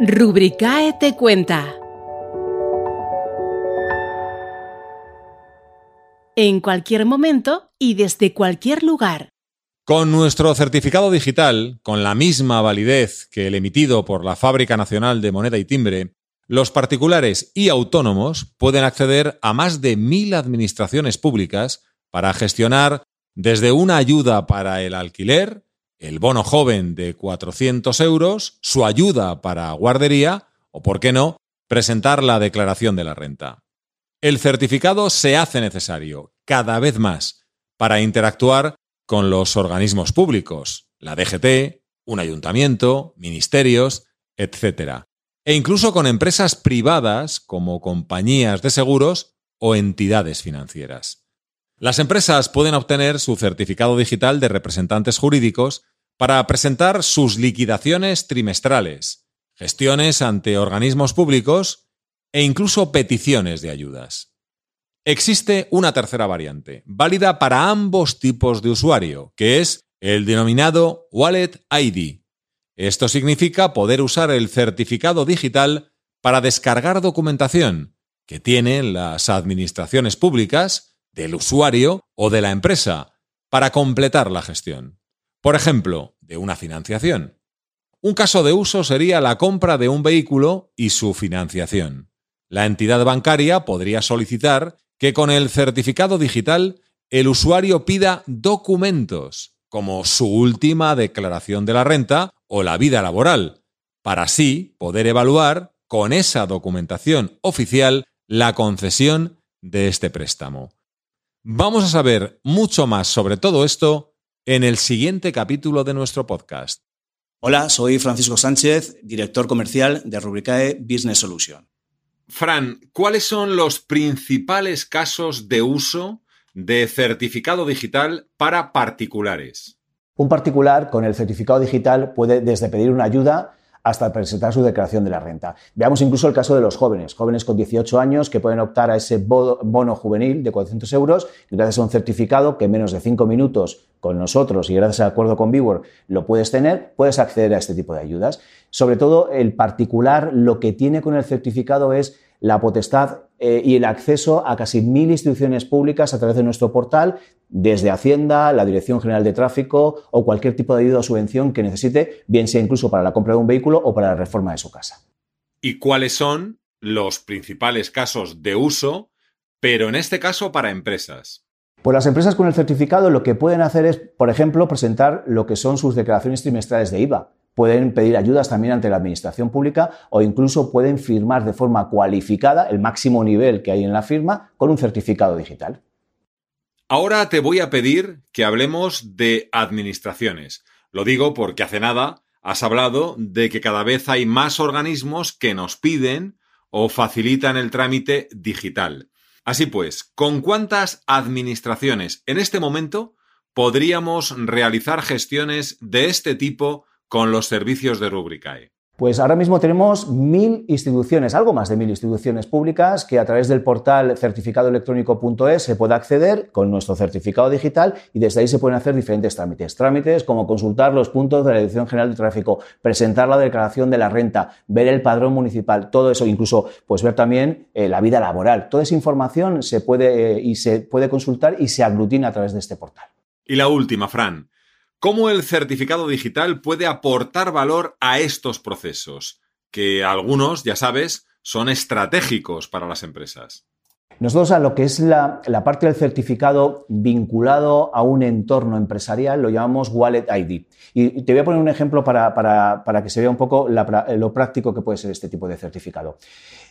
Rubricae te cuenta. En cualquier momento y desde cualquier lugar. Con nuestro certificado digital, con la misma validez que el emitido por la Fábrica Nacional de Moneda y Timbre, los particulares y autónomos pueden acceder a más de mil administraciones públicas para gestionar desde una ayuda para el alquiler, el bono joven de 400 euros, su ayuda para guardería o, por qué no, presentar la declaración de la renta. El certificado se hace necesario cada vez más para interactuar con los organismos públicos, la DGT, un ayuntamiento, ministerios, etc. E incluso con empresas privadas como compañías de seguros o entidades financieras. Las empresas pueden obtener su certificado digital de representantes jurídicos para presentar sus liquidaciones trimestrales, gestiones ante organismos públicos e incluso peticiones de ayudas. Existe una tercera variante, válida para ambos tipos de usuario, que es el denominado Wallet ID. Esto significa poder usar el certificado digital para descargar documentación que tienen las administraciones públicas, del usuario o de la empresa, para completar la gestión. Por ejemplo, de una financiación. Un caso de uso sería la compra de un vehículo y su financiación. La entidad bancaria podría solicitar que con el certificado digital el usuario pida documentos, como su última declaración de la renta o la vida laboral, para así poder evaluar con esa documentación oficial la concesión de este préstamo. Vamos a saber mucho más sobre todo esto en el siguiente capítulo de nuestro podcast. Hola, soy Francisco Sánchez, director comercial de Rubricae Business Solution. Fran, ¿cuáles son los principales casos de uso de certificado digital para particulares? Un particular con el certificado digital puede desde pedir una ayuda hasta presentar su declaración de la renta. Veamos incluso el caso de los jóvenes, jóvenes con 18 años que pueden optar a ese bono juvenil de 400 euros gracias a un certificado que en menos de 5 minutos con nosotros y gracias al acuerdo con Vivor lo puedes tener, puedes acceder a este tipo de ayudas. Sobre todo el particular lo que tiene con el certificado es la potestad eh, y el acceso a casi mil instituciones públicas a través de nuestro portal, desde Hacienda, la Dirección General de Tráfico o cualquier tipo de ayuda o subvención que necesite, bien sea incluso para la compra de un vehículo o para la reforma de su casa. ¿Y cuáles son los principales casos de uso, pero en este caso para empresas? Pues las empresas con el certificado lo que pueden hacer es, por ejemplo, presentar lo que son sus declaraciones trimestrales de IVA pueden pedir ayudas también ante la administración pública o incluso pueden firmar de forma cualificada el máximo nivel que hay en la firma con un certificado digital. Ahora te voy a pedir que hablemos de administraciones. Lo digo porque hace nada has hablado de que cada vez hay más organismos que nos piden o facilitan el trámite digital. Así pues, ¿con cuántas administraciones en este momento podríamos realizar gestiones de este tipo con los servicios de Rubricae? Pues ahora mismo tenemos mil instituciones, algo más de mil instituciones públicas que a través del portal certificadoelectrónico.es se puede acceder con nuestro certificado digital y desde ahí se pueden hacer diferentes trámites. Trámites como consultar los puntos de la Dirección General de Tráfico, presentar la declaración de la renta, ver el padrón municipal, todo eso, incluso pues ver también eh, la vida laboral. Toda esa información se puede eh, y se puede consultar y se aglutina a través de este portal. Y la última, Fran. ¿Cómo el certificado digital puede aportar valor a estos procesos? Que algunos, ya sabes, son estratégicos para las empresas. Nosotros a lo que es la, parte del certificado vinculado a un entorno empresarial lo llamamos Wallet ID. Y te voy a poner un ejemplo para, que se vea un poco lo práctico que puede ser este tipo de certificado.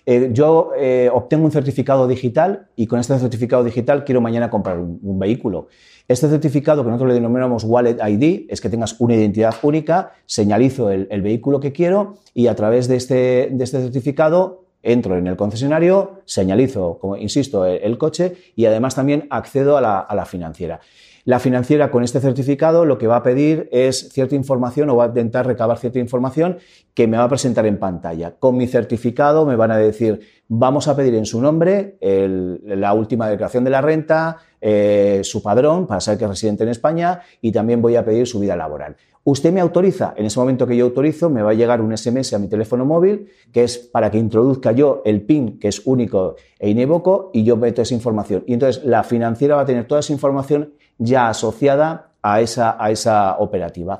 Eh, yo eh, obtengo un certificado digital y con este certificado digital quiero mañana comprar un, vehículo. Este certificado que nosotros le denominamos Wallet ID es que tengas una identidad única, señalizo el, vehículo que quiero y a través de este, de este certificado entro en el concesionario, señalizo, como insisto, el, coche y además también accedo a la, financiera. La financiera con este certificado lo que va a pedir es cierta información o va a intentar recabar cierta información que me va a presentar en pantalla. Con mi certificado me van a decir, vamos a pedir en su nombre la última declaración de la renta, eh, su padrón para saber que es residente en España y también voy a pedir su vida laboral. Usted me autoriza, en ese momento que yo autorizo, me va a llegar un SMS a mi teléfono móvil, que es para que introduzca yo el PIN, que es único e inevoco, y yo meto esa información. Y entonces la financiera va a tener toda esa información ya asociada a esa, a esa operativa.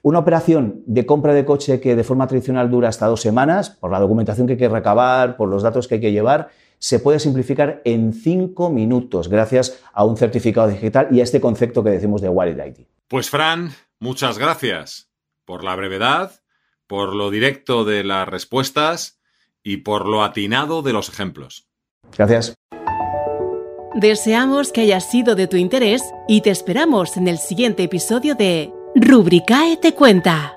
Una operación de compra de coche que de forma tradicional dura hasta dos semanas, por la documentación que hay que recabar, por los datos que hay que llevar, se puede simplificar en cinco minutos gracias a un certificado digital y a este concepto que decimos de Wallet ID. Pues Fran, Muchas gracias por la brevedad, por lo directo de las respuestas y por lo atinado de los ejemplos. Gracias. Deseamos que haya sido de tu interés y te esperamos en el siguiente episodio de Rubricae te cuenta.